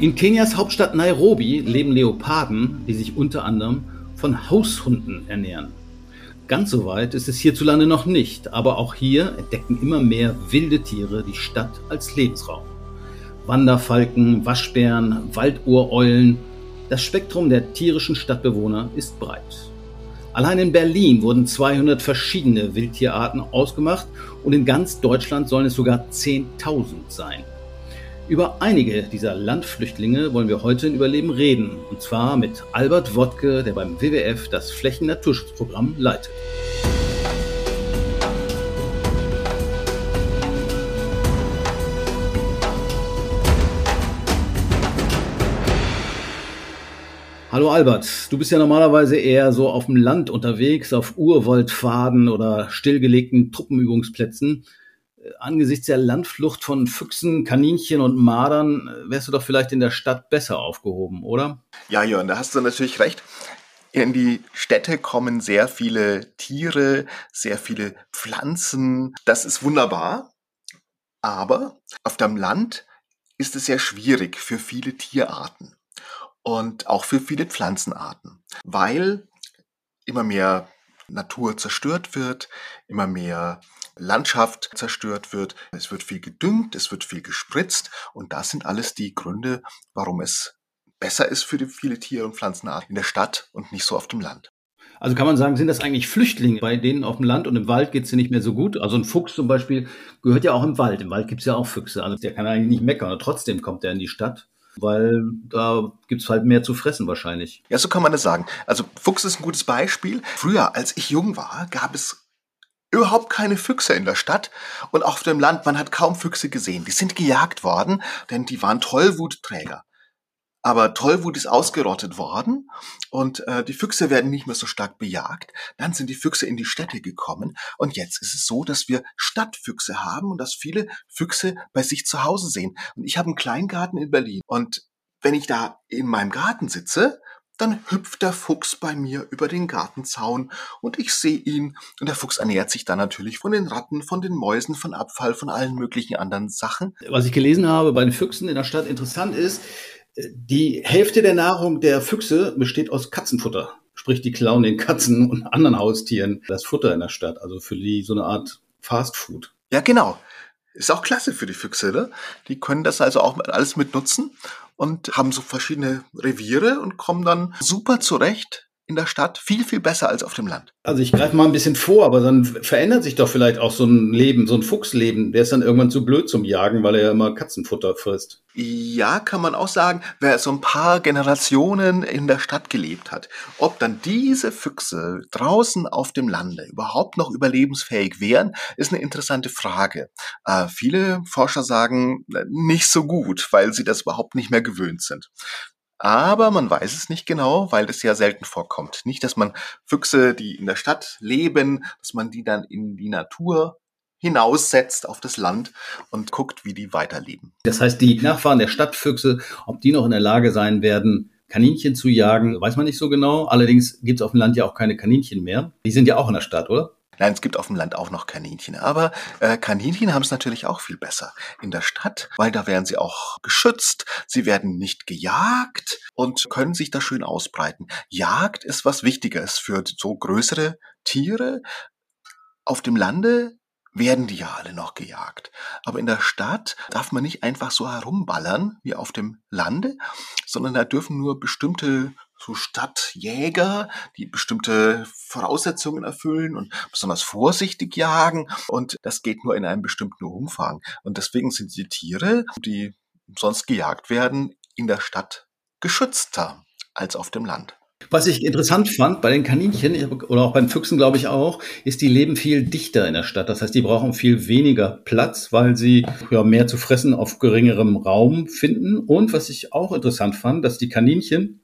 In Kenias Hauptstadt Nairobi leben Leoparden, die sich unter anderem von Haushunden ernähren. Ganz so weit ist es hierzulande noch nicht, aber auch hier entdecken immer mehr wilde Tiere die Stadt als Lebensraum. Wanderfalken, Waschbären, Walduhreulen. Das Spektrum der tierischen Stadtbewohner ist breit. Allein in Berlin wurden 200 verschiedene Wildtierarten ausgemacht und in ganz Deutschland sollen es sogar 10.000 sein. Über einige dieser Landflüchtlinge wollen wir heute in Überleben reden. Und zwar mit Albert Wodke, der beim WWF das Flächen-Naturschutzprogramm leitet. Hallo Albert, du bist ja normalerweise eher so auf dem Land unterwegs, auf Urwaldpfaden oder stillgelegten Truppenübungsplätzen angesichts der Landflucht von Füchsen, Kaninchen und Mardern äh, wärst du doch vielleicht in der Stadt besser aufgehoben, oder? Ja, Jörn, da hast du natürlich recht. In die Städte kommen sehr viele Tiere, sehr viele Pflanzen. Das ist wunderbar. Aber auf dem Land ist es sehr schwierig für viele Tierarten und auch für viele Pflanzenarten, weil immer mehr Natur zerstört wird, immer mehr Landschaft zerstört wird. Es wird viel gedüngt, es wird viel gespritzt und das sind alles die Gründe, warum es besser ist für viele Tiere und Pflanzenarten in der Stadt und nicht so auf dem Land. Also kann man sagen, sind das eigentlich Flüchtlinge, bei denen auf dem Land und im Wald geht es nicht mehr so gut? Also ein Fuchs zum Beispiel gehört ja auch im Wald. Im Wald gibt es ja auch Füchse. Also der kann eigentlich nicht meckern, und trotzdem kommt er in die Stadt weil da gibt es halt mehr zu fressen wahrscheinlich. Ja, so kann man das sagen. Also Fuchs ist ein gutes Beispiel. Früher, als ich jung war, gab es überhaupt keine Füchse in der Stadt und auch auf dem Land, man hat kaum Füchse gesehen. Die sind gejagt worden, denn die waren Tollwutträger. Aber Tollwut ist ausgerottet worden und äh, die Füchse werden nicht mehr so stark bejagt. Dann sind die Füchse in die Städte gekommen und jetzt ist es so, dass wir Stadtfüchse haben und dass viele Füchse bei sich zu Hause sehen. Und ich habe einen Kleingarten in Berlin und wenn ich da in meinem Garten sitze dann hüpft der Fuchs bei mir über den Gartenzaun und ich sehe ihn und der Fuchs ernährt sich dann natürlich von den Ratten, von den Mäusen, von Abfall, von allen möglichen anderen Sachen. Was ich gelesen habe bei den Füchsen in der Stadt interessant ist, die Hälfte der Nahrung der Füchse besteht aus Katzenfutter. Sprich, die klauen den Katzen und anderen Haustieren das Futter in der Stadt. Also für die so eine Art Fast Food. Ja, genau. Ist auch klasse für die Füchse, ne? Die können das also auch alles mit nutzen und haben so verschiedene Reviere und kommen dann super zurecht in der Stadt viel, viel besser als auf dem Land. Also ich greife mal ein bisschen vor, aber dann verändert sich doch vielleicht auch so ein Leben, so ein Fuchsleben. Der ist dann irgendwann zu blöd zum Jagen, weil er ja immer Katzenfutter frisst. Ja, kann man auch sagen, wer so ein paar Generationen in der Stadt gelebt hat, ob dann diese Füchse draußen auf dem Lande überhaupt noch überlebensfähig wären, ist eine interessante Frage. Äh, viele Forscher sagen, äh, nicht so gut, weil sie das überhaupt nicht mehr gewöhnt sind. Aber man weiß es nicht genau, weil das ja selten vorkommt. Nicht, dass man Füchse, die in der Stadt leben, dass man die dann in die Natur hinaussetzt auf das Land und guckt, wie die weiterleben. Das heißt, die Nachfahren der Stadtfüchse, ob die noch in der Lage sein werden, Kaninchen zu jagen, weiß man nicht so genau. Allerdings gibt es auf dem Land ja auch keine Kaninchen mehr. Die sind ja auch in der Stadt, oder? Nein, es gibt auf dem Land auch noch Kaninchen. Aber äh, Kaninchen haben es natürlich auch viel besser in der Stadt, weil da werden sie auch geschützt, sie werden nicht gejagt und können sich da schön ausbreiten. Jagd ist was Wichtiges für so größere Tiere. Auf dem Lande werden die ja alle noch gejagt. Aber in der Stadt darf man nicht einfach so herumballern wie auf dem Lande, sondern da dürfen nur bestimmte so Stadtjäger, die bestimmte Voraussetzungen erfüllen und besonders vorsichtig jagen. Und das geht nur in einem bestimmten Umfang. Und deswegen sind die Tiere, die sonst gejagt werden, in der Stadt geschützter als auf dem Land. Was ich interessant fand bei den Kaninchen oder auch beim Füchsen, glaube ich auch, ist, die leben viel dichter in der Stadt. Das heißt, die brauchen viel weniger Platz, weil sie ja, mehr zu fressen auf geringerem Raum finden. Und was ich auch interessant fand, dass die Kaninchen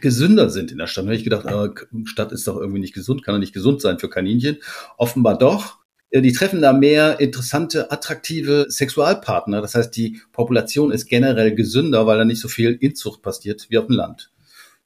gesünder sind in der Stadt. Da habe ich gedacht, aber Stadt ist doch irgendwie nicht gesund, kann doch nicht gesund sein für Kaninchen. Offenbar doch. Äh, die treffen da mehr interessante, attraktive Sexualpartner. Das heißt, die Population ist generell gesünder, weil da nicht so viel Inzucht passiert wie auf dem Land.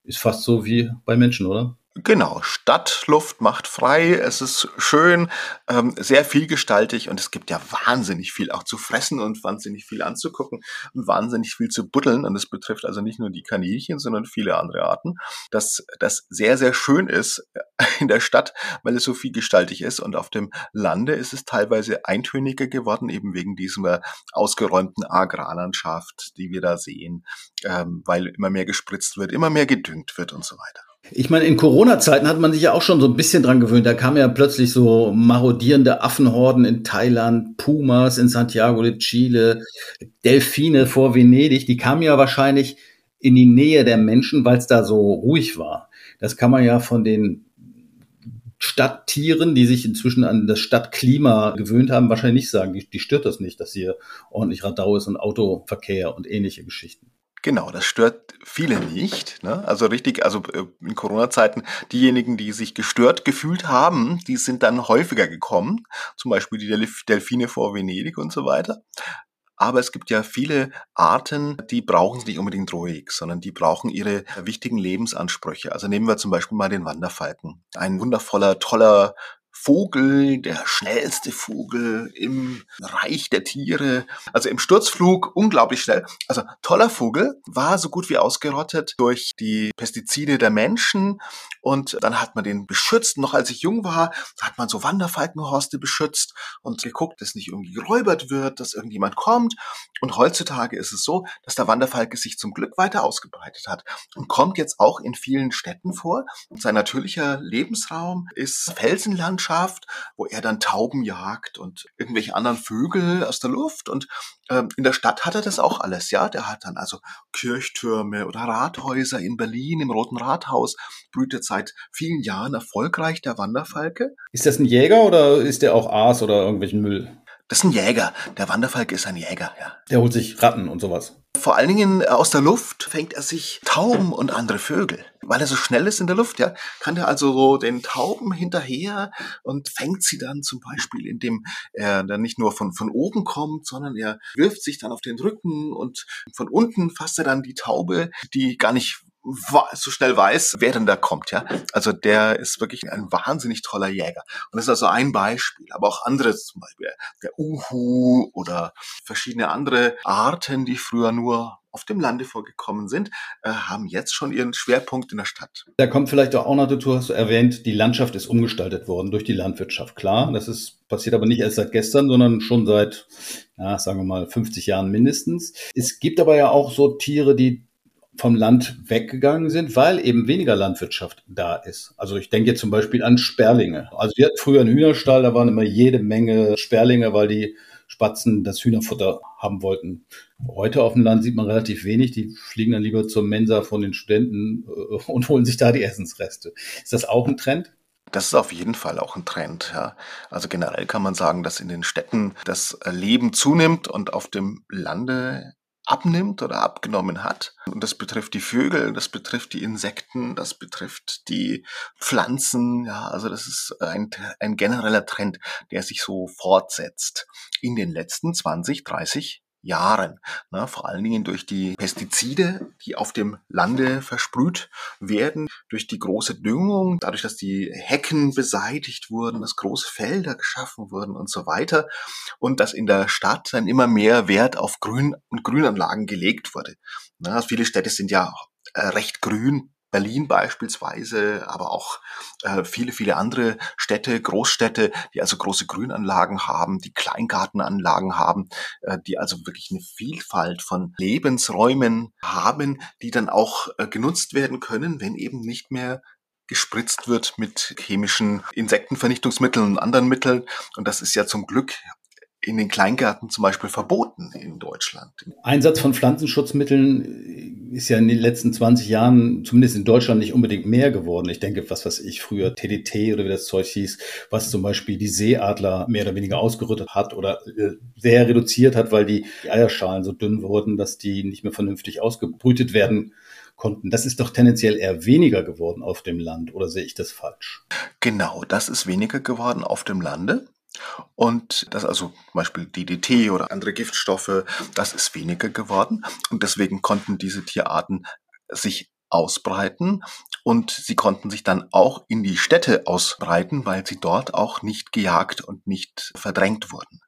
Ist fast so wie bei Menschen, oder? Genau, Stadtluft macht frei, es ist schön, ähm, sehr vielgestaltig und es gibt ja wahnsinnig viel auch zu fressen und wahnsinnig viel anzugucken und wahnsinnig viel zu buddeln und es betrifft also nicht nur die Kaninchen, sondern viele andere Arten, dass das sehr, sehr schön ist in der Stadt, weil es so vielgestaltig ist und auf dem Lande ist es teilweise eintöniger geworden, eben wegen dieser ausgeräumten Agrarlandschaft, die wir da sehen, ähm, weil immer mehr gespritzt wird, immer mehr gedüngt wird und so weiter. Ich meine, in Corona-Zeiten hat man sich ja auch schon so ein bisschen dran gewöhnt. Da kamen ja plötzlich so marodierende Affenhorden in Thailand, Pumas in Santiago de Chile, Delfine vor Venedig. Die kamen ja wahrscheinlich in die Nähe der Menschen, weil es da so ruhig war. Das kann man ja von den Stadttieren, die sich inzwischen an das Stadtklima gewöhnt haben, wahrscheinlich nicht sagen. Die, die stört das nicht, dass hier ordentlich Radau ist und Autoverkehr und ähnliche Geschichten. Genau, das stört viele nicht. Ne? Also richtig, also äh, in Corona-Zeiten, diejenigen, die sich gestört gefühlt haben, die sind dann häufiger gekommen. Zum Beispiel die Delfine vor Venedig und so weiter. Aber es gibt ja viele Arten, die brauchen es nicht unbedingt ruhig, sondern die brauchen ihre wichtigen Lebensansprüche. Also nehmen wir zum Beispiel mal den Wanderfalken. Ein wundervoller, toller Vogel, der schnellste Vogel im Reich der Tiere. Also im Sturzflug unglaublich schnell. Also toller Vogel, war so gut wie ausgerottet durch die Pestizide der Menschen. Und dann hat man den beschützt. Noch als ich jung war, hat man so Wanderfalkenhorste beschützt und geguckt, dass nicht irgendwie geräubert wird, dass irgendjemand kommt. Und heutzutage ist es so, dass der Wanderfalke sich zum Glück weiter ausgebreitet hat und kommt jetzt auch in vielen Städten vor. Und sein natürlicher Lebensraum ist Felsenlandschaft Landschaft, wo er dann Tauben jagt und irgendwelche anderen Vögel aus der Luft. Und ähm, in der Stadt hat er das auch alles, ja. Der hat dann also Kirchtürme oder Rathäuser in Berlin im Roten Rathaus, brütet seit vielen Jahren erfolgreich der Wanderfalke. Ist das ein Jäger oder ist der auch Aas oder irgendwelchen Müll? Das ist ein Jäger. Der Wanderfalke ist ein Jäger, ja. Der holt sich Ratten und sowas. Vor allen Dingen äh, aus der Luft fängt er sich Tauben und andere Vögel. Weil er so schnell ist in der Luft, ja, kann er also so den Tauben hinterher und fängt sie dann zum Beispiel, indem er dann nicht nur von, von oben kommt, sondern er wirft sich dann auf den Rücken und von unten fasst er dann die Taube, die gar nicht so schnell weiß, wer denn da kommt, ja. Also der ist wirklich ein wahnsinnig toller Jäger. Und das ist also ein Beispiel, aber auch andere, zum Beispiel der Uhu oder verschiedene andere Arten, die früher nur auf dem Lande vorgekommen sind, äh, haben jetzt schon ihren Schwerpunkt in der Stadt. Da kommt vielleicht auch noch dazu, hast du erwähnt, die Landschaft ist umgestaltet worden durch die Landwirtschaft. Klar, das ist passiert aber nicht erst seit gestern, sondern schon seit, ja, sagen wir mal, 50 Jahren mindestens. Es gibt aber ja auch so Tiere, die vom Land weggegangen sind, weil eben weniger Landwirtschaft da ist. Also ich denke jetzt zum Beispiel an Sperlinge. Also wir hatten früher einen Hühnerstall, da waren immer jede Menge Sperlinge, weil die Spatzen das Hühnerfutter haben wollten. Heute auf dem Land sieht man relativ wenig. Die fliegen dann lieber zur Mensa von den Studenten äh, und holen sich da die Essensreste. Ist das auch ein Trend? Das ist auf jeden Fall auch ein Trend. Ja. Also generell kann man sagen, dass in den Städten das Leben zunimmt und auf dem Lande abnimmt oder abgenommen hat. Und das betrifft die Vögel, das betrifft die Insekten, das betrifft die Pflanzen. Ja, also das ist ein, ein genereller Trend, der sich so fortsetzt in den letzten 20, 30 Jahren. Ne, vor allen Dingen durch die Pestizide, die auf dem Lande versprüht werden, durch die große Düngung, dadurch, dass die Hecken beseitigt wurden, dass große Felder geschaffen wurden und so weiter. Und dass in der Stadt dann immer mehr Wert auf Grün und Grünanlagen gelegt wurde. Ne, viele Städte sind ja äh, recht grün Berlin beispielsweise, aber auch äh, viele, viele andere Städte, Großstädte, die also große Grünanlagen haben, die Kleingartenanlagen haben, äh, die also wirklich eine Vielfalt von Lebensräumen haben, die dann auch äh, genutzt werden können, wenn eben nicht mehr gespritzt wird mit chemischen Insektenvernichtungsmitteln und anderen Mitteln. Und das ist ja zum Glück in den Kleingärten zum Beispiel verboten in Deutschland. Einsatz von Pflanzenschutzmitteln ist ja in den letzten 20 Jahren, zumindest in Deutschland, nicht unbedingt mehr geworden. Ich denke, was was ich früher TDT oder wie das Zeug hieß, was zum Beispiel die Seeadler mehr oder weniger ausgerüttet hat oder äh, sehr reduziert hat, weil die Eierschalen so dünn wurden, dass die nicht mehr vernünftig ausgebrütet werden konnten. Das ist doch tendenziell eher weniger geworden auf dem Land, oder sehe ich das falsch? Genau, das ist weniger geworden auf dem Lande. Und das also zum Beispiel DDT oder andere Giftstoffe, das ist weniger geworden. Und deswegen konnten diese Tierarten sich ausbreiten und sie konnten sich dann auch in die Städte ausbreiten, weil sie dort auch nicht gejagt und nicht verdrängt wurden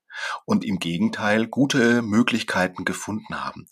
und im Gegenteil gute Möglichkeiten gefunden haben.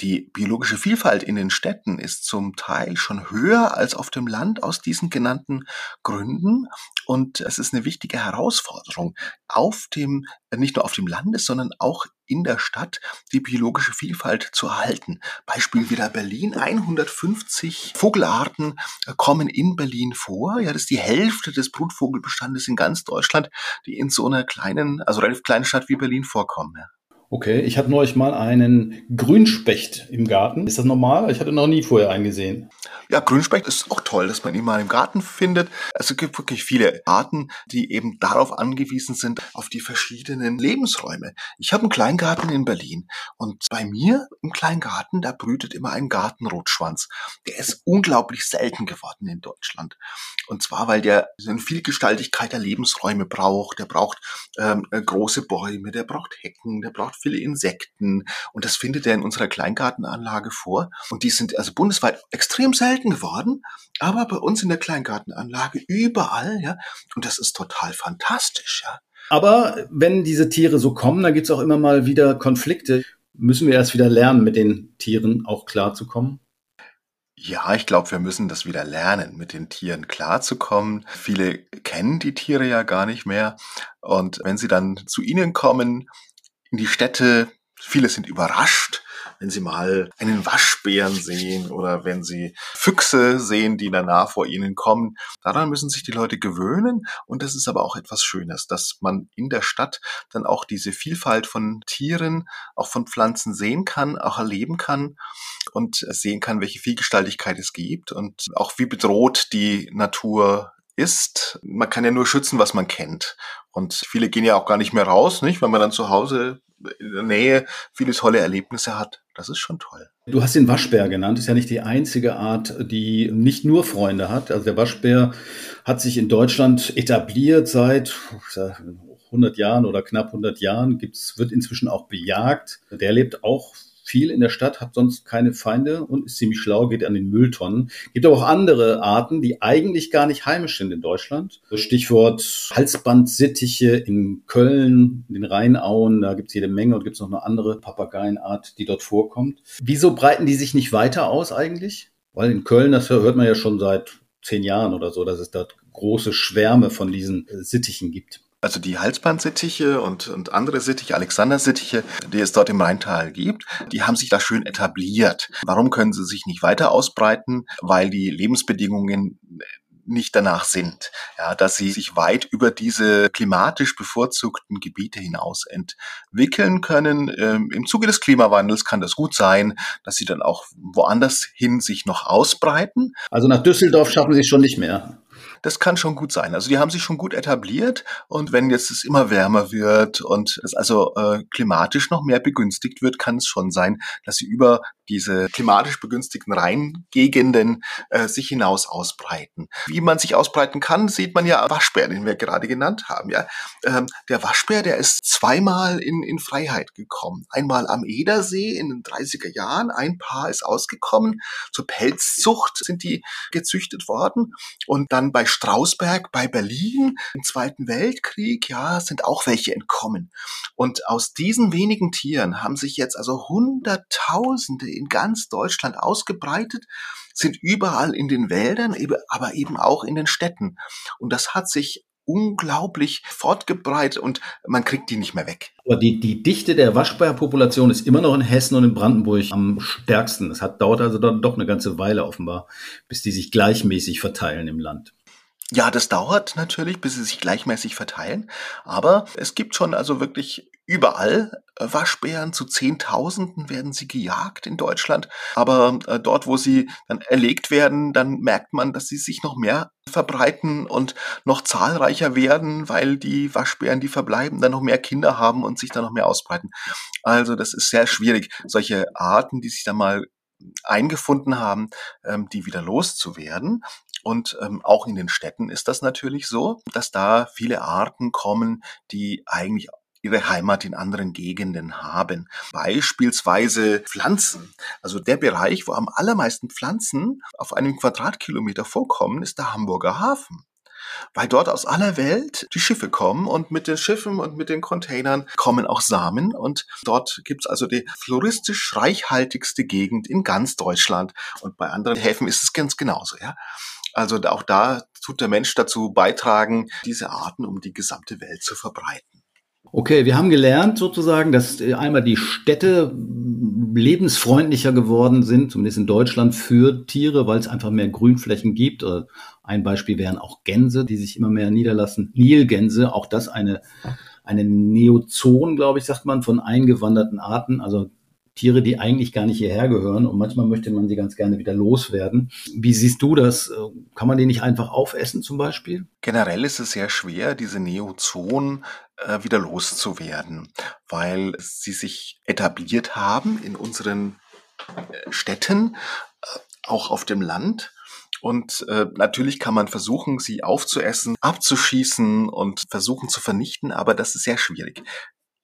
Die biologische Vielfalt in den Städten ist zum Teil schon höher als auf dem Land aus diesen genannten Gründen. Und es ist eine wichtige Herausforderung, auf dem, nicht nur auf dem Landes, sondern auch in der Stadt die biologische Vielfalt zu erhalten. Beispiel wieder Berlin. 150 Vogelarten kommen in Berlin vor. Ja, das ist die Hälfte des Brutvogelbestandes in ganz Deutschland, die in so einer kleinen, also relativ kleinen Stadt wie Berlin vorkommen. Ja. Okay, ich hatte neulich mal einen Grünspecht im Garten. Ist das normal? Ich hatte noch nie vorher einen gesehen. Ja, Grünspecht ist auch toll, dass man ihn mal im Garten findet. Also es gibt wirklich viele Arten, die eben darauf angewiesen sind, auf die verschiedenen Lebensräume. Ich habe einen Kleingarten in Berlin und bei mir im Kleingarten, da brütet immer ein Gartenrotschwanz. Der ist unglaublich selten geworden in Deutschland. Und zwar, weil der eine Vielgestaltigkeit der Lebensräume braucht. Der braucht ähm, große Bäume, der braucht Hecken, der braucht viele Insekten und das findet er in unserer Kleingartenanlage vor. Und die sind also bundesweit extrem selten geworden, aber bei uns in der Kleingartenanlage überall, ja. Und das ist total fantastisch, ja. Aber wenn diese Tiere so kommen, dann gibt es auch immer mal wieder Konflikte. Müssen wir erst wieder lernen, mit den Tieren auch klarzukommen? Ja, ich glaube, wir müssen das wieder lernen, mit den Tieren klarzukommen. Viele kennen die Tiere ja gar nicht mehr. Und wenn sie dann zu ihnen kommen, in die Städte. Viele sind überrascht, wenn sie mal einen Waschbären sehen oder wenn sie Füchse sehen, die danach vor ihnen kommen. Daran müssen sich die Leute gewöhnen und das ist aber auch etwas Schönes, dass man in der Stadt dann auch diese Vielfalt von Tieren, auch von Pflanzen sehen kann, auch erleben kann und sehen kann, welche Vielgestaltigkeit es gibt und auch wie bedroht die Natur ist. Man kann ja nur schützen, was man kennt. Und viele gehen ja auch gar nicht mehr raus, nicht? Wenn man dann zu Hause in der Nähe viele tolle Erlebnisse hat. Das ist schon toll. Du hast den Waschbär genannt. Ist ja nicht die einzige Art, die nicht nur Freunde hat. Also der Waschbär hat sich in Deutschland etabliert seit 100 Jahren oder knapp 100 Jahren. Gibt's, wird inzwischen auch bejagt. Der lebt auch viel in der Stadt, hat sonst keine Feinde und ist ziemlich schlau, geht an den Mülltonnen. Gibt aber auch andere Arten, die eigentlich gar nicht heimisch sind in Deutschland. Stichwort Halsbandsittiche in Köln, in den Rheinauen, da gibt's jede Menge und gibt's noch eine andere Papageienart, die dort vorkommt. Wieso breiten die sich nicht weiter aus eigentlich? Weil in Köln, das hört man ja schon seit zehn Jahren oder so, dass es dort große Schwärme von diesen Sittichen gibt also die Halsbandsittiche und, und andere Sittiche, Alexander-Sittiche, die es dort im Rheintal gibt, die haben sich da schön etabliert. Warum können sie sich nicht weiter ausbreiten? Weil die Lebensbedingungen nicht danach sind, ja, dass sie sich weit über diese klimatisch bevorzugten Gebiete hinaus entwickeln können. Ähm, Im Zuge des Klimawandels kann das gut sein, dass sie dann auch woanders hin sich noch ausbreiten. Also nach Düsseldorf schaffen sie es schon nicht mehr. Das kann schon gut sein. Also die haben sich schon gut etabliert und wenn jetzt es immer wärmer wird und es also äh, klimatisch noch mehr begünstigt wird, kann es schon sein, dass sie über diese klimatisch begünstigten Rheingegenden äh, sich hinaus ausbreiten. Wie man sich ausbreiten kann, sieht man ja Waschbär, den wir gerade genannt haben. Ja, ähm, der Waschbär, der ist zweimal in, in Freiheit gekommen. Einmal am Edersee in den 30er Jahren. Ein Paar ist ausgekommen. Zur Pelzzucht sind die gezüchtet worden. Und dann bei Strausberg bei Berlin im Zweiten Weltkrieg, ja, sind auch welche entkommen. Und aus diesen wenigen Tieren haben sich jetzt also Hunderttausende in ganz Deutschland ausgebreitet, sind überall in den Wäldern, aber eben auch in den Städten. Und das hat sich unglaublich fortgebreitet und man kriegt die nicht mehr weg. Aber die, die Dichte der Waschbärpopulation ist immer noch in Hessen und in Brandenburg am stärksten. Es hat, dauert also dann doch eine ganze Weile offenbar, bis die sich gleichmäßig verteilen im Land. Ja, das dauert natürlich, bis sie sich gleichmäßig verteilen. Aber es gibt schon also wirklich überall äh, Waschbären. Zu Zehntausenden werden sie gejagt in Deutschland. Aber äh, dort, wo sie dann erlegt werden, dann merkt man, dass sie sich noch mehr verbreiten und noch zahlreicher werden, weil die Waschbären, die verbleiben, dann noch mehr Kinder haben und sich dann noch mehr ausbreiten. Also das ist sehr schwierig, solche Arten, die sich dann mal eingefunden haben, ähm, die wieder loszuwerden. Und ähm, auch in den Städten ist das natürlich so, dass da viele Arten kommen, die eigentlich ihre Heimat in anderen Gegenden haben. Beispielsweise Pflanzen. Also der Bereich, wo am allermeisten Pflanzen auf einem Quadratkilometer vorkommen, ist der Hamburger Hafen weil dort aus aller Welt die Schiffe kommen und mit den Schiffen und mit den Containern kommen auch Samen und dort gibt's also die floristisch reichhaltigste Gegend in ganz Deutschland und bei anderen Häfen ist es ganz genauso, ja. Also auch da tut der Mensch dazu beitragen, diese Arten um die gesamte Welt zu verbreiten. Okay, wir haben gelernt sozusagen, dass äh, einmal die Städte lebensfreundlicher geworden sind, zumindest in Deutschland, für Tiere, weil es einfach mehr Grünflächen gibt. Äh, ein Beispiel wären auch Gänse, die sich immer mehr niederlassen. Nilgänse, auch das eine, eine Neozon, glaube ich, sagt man, von eingewanderten Arten. Also Tiere, die eigentlich gar nicht hierher gehören und manchmal möchte man sie ganz gerne wieder loswerden. Wie siehst du das? Kann man die nicht einfach aufessen zum Beispiel? Generell ist es sehr schwer, diese Neozonen äh, wieder loszuwerden, weil sie sich etabliert haben in unseren äh, Städten, äh, auch auf dem Land. Und äh, natürlich kann man versuchen, sie aufzuessen, abzuschießen und versuchen zu vernichten, aber das ist sehr schwierig.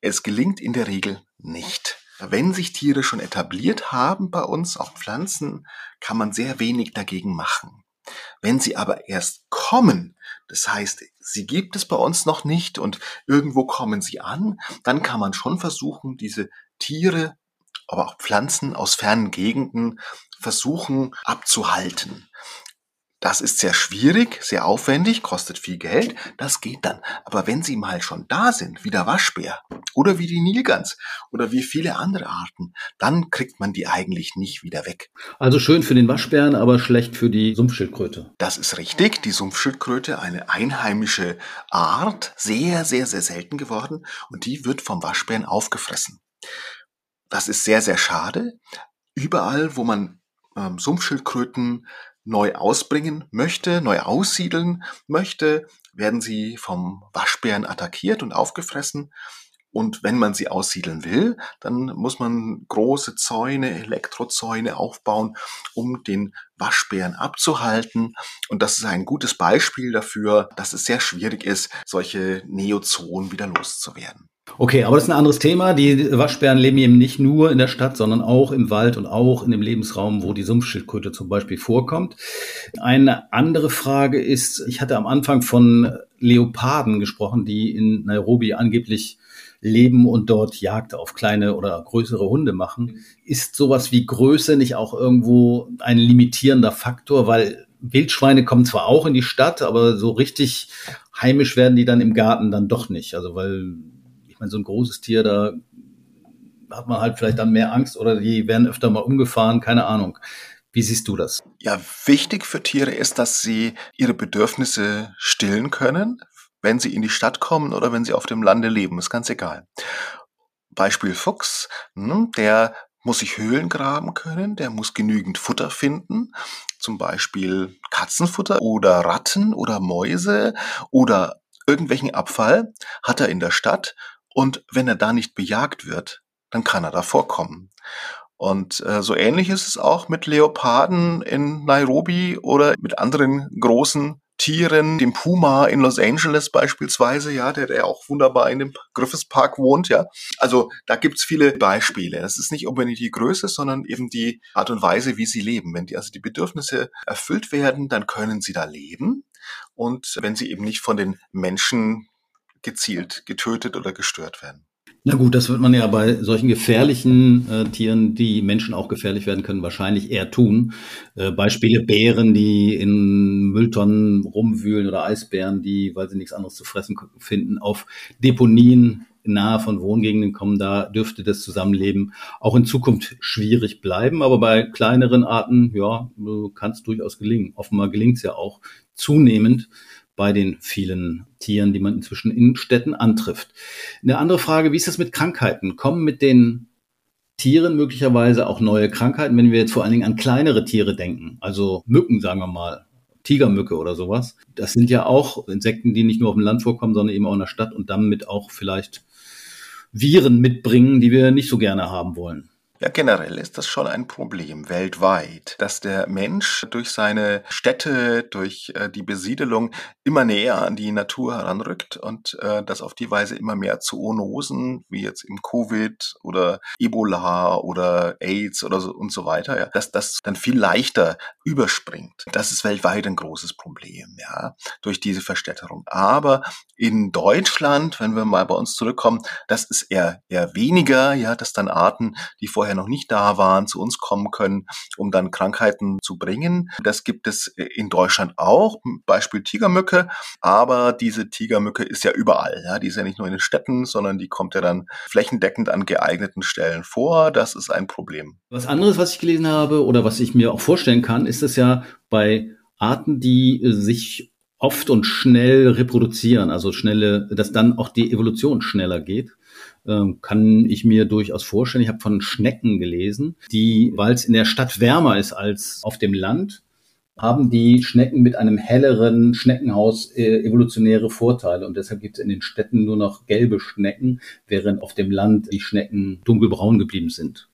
Es gelingt in der Regel nicht. Wenn sich Tiere schon etabliert haben bei uns, auch Pflanzen, kann man sehr wenig dagegen machen. Wenn sie aber erst kommen, das heißt, sie gibt es bei uns noch nicht und irgendwo kommen sie an, dann kann man schon versuchen, diese Tiere, aber auch Pflanzen aus fernen Gegenden versuchen abzuhalten. Das ist sehr schwierig, sehr aufwendig, kostet viel Geld, das geht dann. Aber wenn sie mal schon da sind, wie der Waschbär oder wie die Nilgans oder wie viele andere Arten, dann kriegt man die eigentlich nicht wieder weg. Also schön für den Waschbären, aber schlecht für die Sumpfschildkröte. Das ist richtig. Die Sumpfschildkröte, eine einheimische Art, sehr, sehr, sehr selten geworden und die wird vom Waschbären aufgefressen. Das ist sehr, sehr schade. Überall, wo man ähm, Sumpfschildkröten neu ausbringen möchte, neu aussiedeln möchte, werden sie vom Waschbären attackiert und aufgefressen. Und wenn man sie aussiedeln will, dann muss man große Zäune, Elektrozäune aufbauen, um den Waschbären abzuhalten. Und das ist ein gutes Beispiel dafür, dass es sehr schwierig ist, solche Neozonen wieder loszuwerden. Okay, aber das ist ein anderes Thema. Die Waschbären leben eben nicht nur in der Stadt, sondern auch im Wald und auch in dem Lebensraum, wo die Sumpfschildkröte zum Beispiel vorkommt. Eine andere Frage ist, ich hatte am Anfang von Leoparden gesprochen, die in Nairobi angeblich leben und dort Jagd auf kleine oder größere Hunde machen. Ist sowas wie Größe nicht auch irgendwo ein limitierender Faktor? Weil Wildschweine kommen zwar auch in die Stadt, aber so richtig heimisch werden die dann im Garten dann doch nicht. Also weil meine, so ein großes Tier, da hat man halt vielleicht dann mehr Angst oder die werden öfter mal umgefahren, keine Ahnung. Wie siehst du das? Ja, wichtig für Tiere ist, dass sie ihre Bedürfnisse stillen können, wenn sie in die Stadt kommen oder wenn sie auf dem Lande leben. Ist ganz egal. Beispiel Fuchs, hm, der muss sich Höhlen graben können, der muss genügend Futter finden, zum Beispiel Katzenfutter oder Ratten oder Mäuse oder irgendwelchen Abfall hat er in der Stadt und wenn er da nicht bejagt wird, dann kann er da vorkommen. Und äh, so ähnlich ist es auch mit Leoparden in Nairobi oder mit anderen großen Tieren, dem Puma in Los Angeles beispielsweise, ja, der, der auch wunderbar in dem Griffes Park wohnt, ja. Also da gibt's viele Beispiele. Es ist nicht unbedingt die Größe, sondern eben die Art und Weise, wie sie leben. Wenn die also die Bedürfnisse erfüllt werden, dann können sie da leben. Und wenn sie eben nicht von den Menschen gezielt getötet oder gestört werden. Na gut, das wird man ja bei solchen gefährlichen äh, Tieren, die Menschen auch gefährlich werden können, wahrscheinlich eher tun. Äh, Beispiele Bären, die in Mülltonnen rumwühlen oder Eisbären, die, weil sie nichts anderes zu fressen finden, auf Deponien nahe von Wohngegenden kommen, da dürfte das Zusammenleben auch in Zukunft schwierig bleiben. Aber bei kleineren Arten, ja, kann es durchaus gelingen. Offenbar gelingt es ja auch zunehmend bei den vielen Tieren, die man inzwischen in Städten antrifft. Eine andere Frage, wie ist das mit Krankheiten? Kommen mit den Tieren möglicherweise auch neue Krankheiten, wenn wir jetzt vor allen Dingen an kleinere Tiere denken, also Mücken, sagen wir mal, Tigermücke oder sowas. Das sind ja auch Insekten, die nicht nur auf dem Land vorkommen, sondern eben auch in der Stadt und damit auch vielleicht Viren mitbringen, die wir nicht so gerne haben wollen. Ja, generell ist das schon ein Problem weltweit, dass der Mensch durch seine Städte, durch äh, die Besiedelung immer näher an die Natur heranrückt und äh, dass auf die Weise immer mehr Zoonosen, wie jetzt im Covid oder Ebola oder AIDS oder so und so weiter, ja, dass das dann viel leichter überspringt. Das ist weltweit ein großes Problem, ja, durch diese Verstädterung. Aber in Deutschland, wenn wir mal bei uns zurückkommen, das ist eher, eher weniger, ja, dass dann Arten, die vorher vorher noch nicht da waren, zu uns kommen können, um dann Krankheiten zu bringen. Das gibt es in Deutschland auch, Beispiel Tigermücke, aber diese Tigermücke ist ja überall. Ja? Die ist ja nicht nur in den Städten, sondern die kommt ja dann flächendeckend an geeigneten Stellen vor. Das ist ein Problem. Was anderes, was ich gelesen habe oder was ich mir auch vorstellen kann, ist es ja bei Arten, die sich oft und schnell reproduzieren, also schnelle, dass dann auch die Evolution schneller geht kann ich mir durchaus vorstellen. Ich habe von Schnecken gelesen, die, weil es in der Stadt wärmer ist als auf dem Land, haben die Schnecken mit einem helleren Schneckenhaus äh, evolutionäre Vorteile und deshalb gibt es in den Städten nur noch gelbe Schnecken, während auf dem Land die Schnecken dunkelbraun geblieben sind.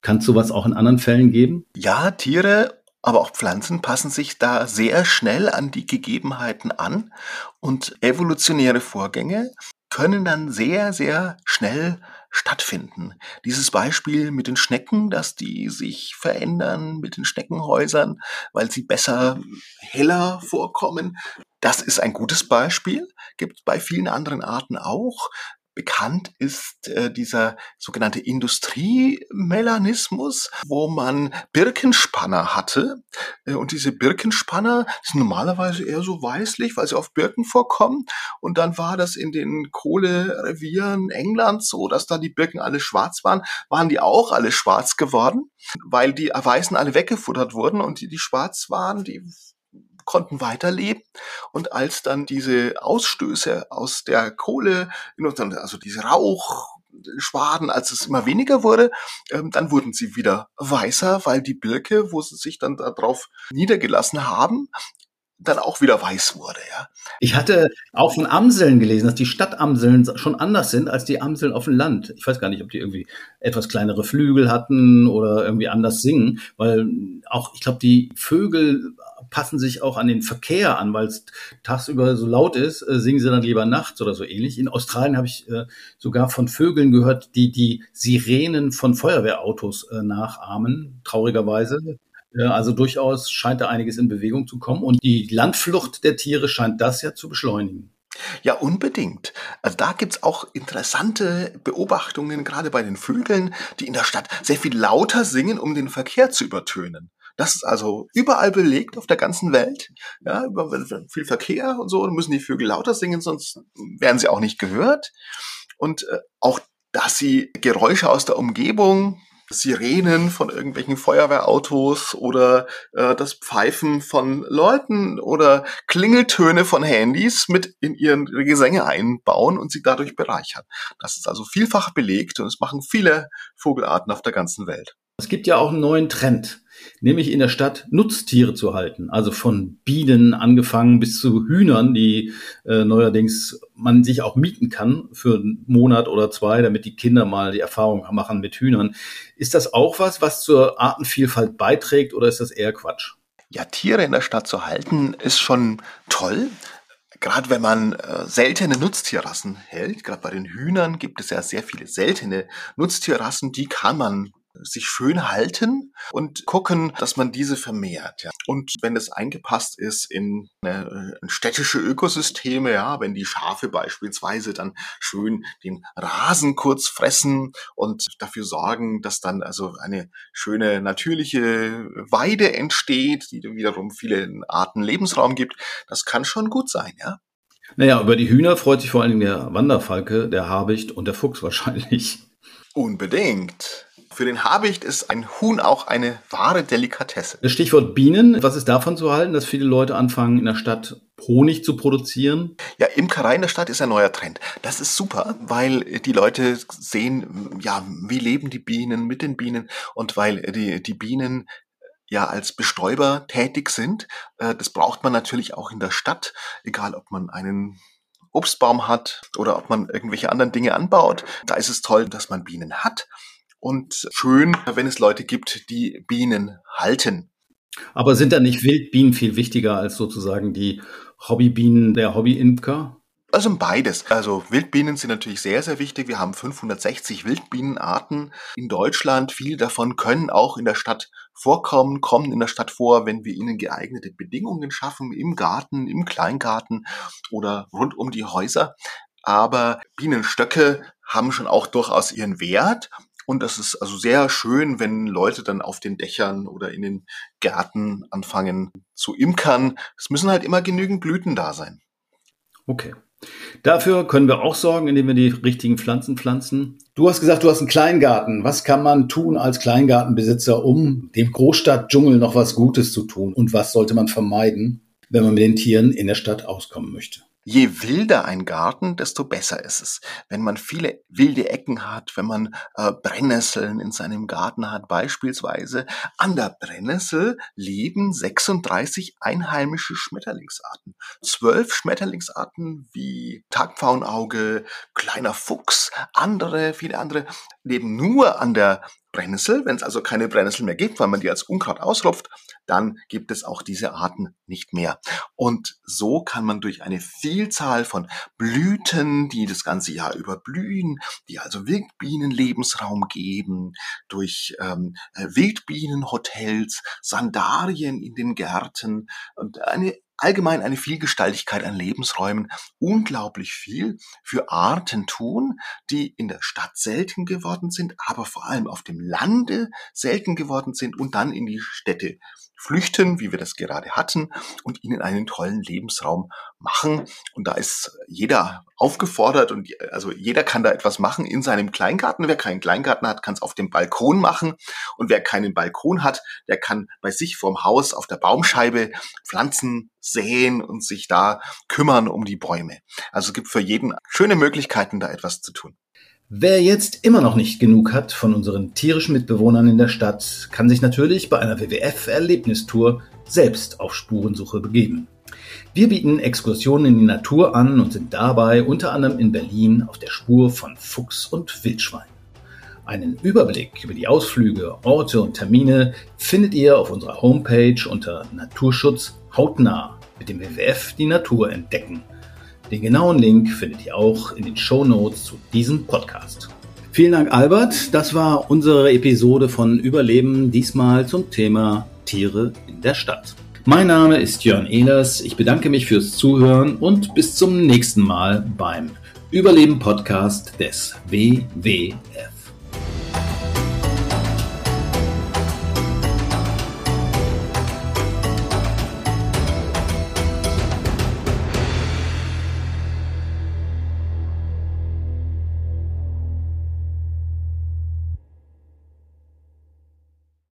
Kann es sowas auch in anderen Fällen geben? Ja, Tiere aber auch Pflanzen passen sich da sehr schnell an die Gegebenheiten an und evolutionäre Vorgänge können dann sehr, sehr schnell stattfinden. Dieses Beispiel mit den Schnecken, dass die sich verändern mit den Schneckenhäusern, weil sie besser heller vorkommen, das ist ein gutes Beispiel, gibt bei vielen anderen Arten auch. Bekannt ist äh, dieser sogenannte Industriemelanismus, wo man Birkenspanner hatte. Äh, und diese Birkenspanner sind normalerweise eher so weißlich, weil sie auf Birken vorkommen. Und dann war das in den Kohlerevieren Englands so, dass da die Birken alle schwarz waren. Waren die auch alle schwarz geworden, weil die Weißen alle weggefuttert wurden und die, die schwarz waren, die konnten weiterleben. Und als dann diese Ausstöße aus der Kohle, also diese Rauchschwaden, als es immer weniger wurde, ähm, dann wurden sie wieder weißer, weil die Birke, wo sie sich dann darauf niedergelassen haben, dann auch wieder weiß wurde, ja. Ich hatte auch von Amseln gelesen, dass die Stadtamseln schon anders sind als die Amseln auf dem Land. Ich weiß gar nicht, ob die irgendwie etwas kleinere Flügel hatten oder irgendwie anders singen, weil auch, ich glaube, die Vögel passen sich auch an den Verkehr an, weil es tagsüber so laut ist, äh, singen sie dann lieber nachts oder so ähnlich. In Australien habe ich äh, sogar von Vögeln gehört, die die Sirenen von Feuerwehrautos äh, nachahmen, traurigerweise. Also durchaus scheint da einiges in Bewegung zu kommen und die Landflucht der Tiere scheint das ja zu beschleunigen. Ja, unbedingt. Also da gibt's auch interessante Beobachtungen, gerade bei den Vögeln, die in der Stadt sehr viel lauter singen, um den Verkehr zu übertönen. Das ist also überall belegt auf der ganzen Welt. Ja, über viel Verkehr und so, müssen die Vögel lauter singen, sonst werden sie auch nicht gehört. Und äh, auch, dass sie Geräusche aus der Umgebung Sirenen von irgendwelchen Feuerwehrautos oder äh, das Pfeifen von Leuten oder Klingeltöne von Handys mit in ihren Gesänge einbauen und sie dadurch bereichern. Das ist also vielfach belegt und es machen viele Vogelarten auf der ganzen Welt. Es gibt ja auch einen neuen Trend, nämlich in der Stadt Nutztiere zu halten. Also von Bienen angefangen bis zu Hühnern, die äh, neuerdings man sich auch mieten kann für einen Monat oder zwei, damit die Kinder mal die Erfahrung machen mit Hühnern. Ist das auch was, was zur Artenvielfalt beiträgt oder ist das eher Quatsch? Ja, Tiere in der Stadt zu halten ist schon toll. Gerade wenn man äh, seltene Nutztierrassen hält, gerade bei den Hühnern gibt es ja sehr viele seltene Nutztierrassen, die kann man sich schön halten und gucken, dass man diese vermehrt. Ja. Und wenn es eingepasst ist in, eine, in städtische Ökosysteme, ja, wenn die Schafe beispielsweise dann schön den Rasen kurz fressen und dafür sorgen, dass dann also eine schöne natürliche Weide entsteht, die wiederum viele Arten Lebensraum gibt, das kann schon gut sein, ja. Naja, über die Hühner freut sich vor allen Dingen der Wanderfalke, der Habicht und der Fuchs wahrscheinlich. Unbedingt. Für den Habicht ist ein Huhn auch eine wahre Delikatesse. Das Stichwort Bienen, was ist davon zu halten, dass viele Leute anfangen, in der Stadt Honig zu produzieren? Ja, Imkerei in der Stadt ist ein neuer Trend. Das ist super, weil die Leute sehen, ja, wie leben die Bienen mit den Bienen und weil die, die Bienen ja als Bestäuber tätig sind. Äh, das braucht man natürlich auch in der Stadt, egal ob man einen Obstbaum hat oder ob man irgendwelche anderen Dinge anbaut. Da ist es toll, dass man Bienen hat. Und schön, wenn es Leute gibt, die Bienen halten. Aber sind da nicht Wildbienen viel wichtiger als sozusagen die Hobbybienen der Hobbyimker? Also beides. Also Wildbienen sind natürlich sehr, sehr wichtig. Wir haben 560 Wildbienenarten in Deutschland. Viele davon können auch in der Stadt vorkommen, kommen in der Stadt vor, wenn wir ihnen geeignete Bedingungen schaffen, im Garten, im Kleingarten oder rund um die Häuser. Aber Bienenstöcke haben schon auch durchaus ihren Wert. Und das ist also sehr schön, wenn Leute dann auf den Dächern oder in den Gärten anfangen zu imkern. Es müssen halt immer genügend Blüten da sein. Okay. Dafür können wir auch sorgen, indem wir die richtigen Pflanzen pflanzen. Du hast gesagt, du hast einen Kleingarten. Was kann man tun als Kleingartenbesitzer, um dem Großstadtdschungel noch was Gutes zu tun? Und was sollte man vermeiden, wenn man mit den Tieren in der Stadt auskommen möchte? Je wilder ein Garten, desto besser ist es. Wenn man viele wilde Ecken hat, wenn man äh, Brennnesseln in seinem Garten hat, beispielsweise, an der Brennnessel leben 36 einheimische Schmetterlingsarten. Zwölf Schmetterlingsarten wie Tagpfauenauge, kleiner Fuchs, andere, viele andere leben nur an der Brennnessel. Wenn es also keine Brennnessel mehr gibt, weil man die als Unkraut ausrupft, dann gibt es auch diese Arten nicht mehr. Und so kann man durch eine Vielzahl von Blüten, die das ganze Jahr über blühen, die also Wildbienen Lebensraum geben, durch ähm, äh, Wildbienenhotels, Sandarien in den Gärten und eine allgemein eine Vielgestaltigkeit an Lebensräumen unglaublich viel für Arten tun, die in der Stadt selten geworden sind, aber vor allem auf dem Lande selten geworden sind und dann in die Städte flüchten, wie wir das gerade hatten, und ihnen einen tollen Lebensraum machen. Und da ist jeder aufgefordert und also jeder kann da etwas machen in seinem Kleingarten. Wer keinen Kleingarten hat, kann es auf dem Balkon machen. Und wer keinen Balkon hat, der kann bei sich vorm Haus auf der Baumscheibe Pflanzen säen und sich da kümmern um die Bäume. Also es gibt für jeden schöne Möglichkeiten, da etwas zu tun. Wer jetzt immer noch nicht genug hat von unseren tierischen Mitbewohnern in der Stadt, kann sich natürlich bei einer WWF-Erlebnistour selbst auf Spurensuche begeben. Wir bieten Exkursionen in die Natur an und sind dabei unter anderem in Berlin auf der Spur von Fuchs und Wildschwein. Einen Überblick über die Ausflüge, Orte und Termine findet ihr auf unserer Homepage unter Naturschutz hautnah mit dem WWF die Natur entdecken den genauen Link findet ihr auch in den Show Notes zu diesem Podcast. Vielen Dank, Albert. Das war unsere Episode von Überleben, diesmal zum Thema Tiere in der Stadt. Mein Name ist Jörn Ehlers. Ich bedanke mich fürs Zuhören und bis zum nächsten Mal beim Überleben Podcast des WWF.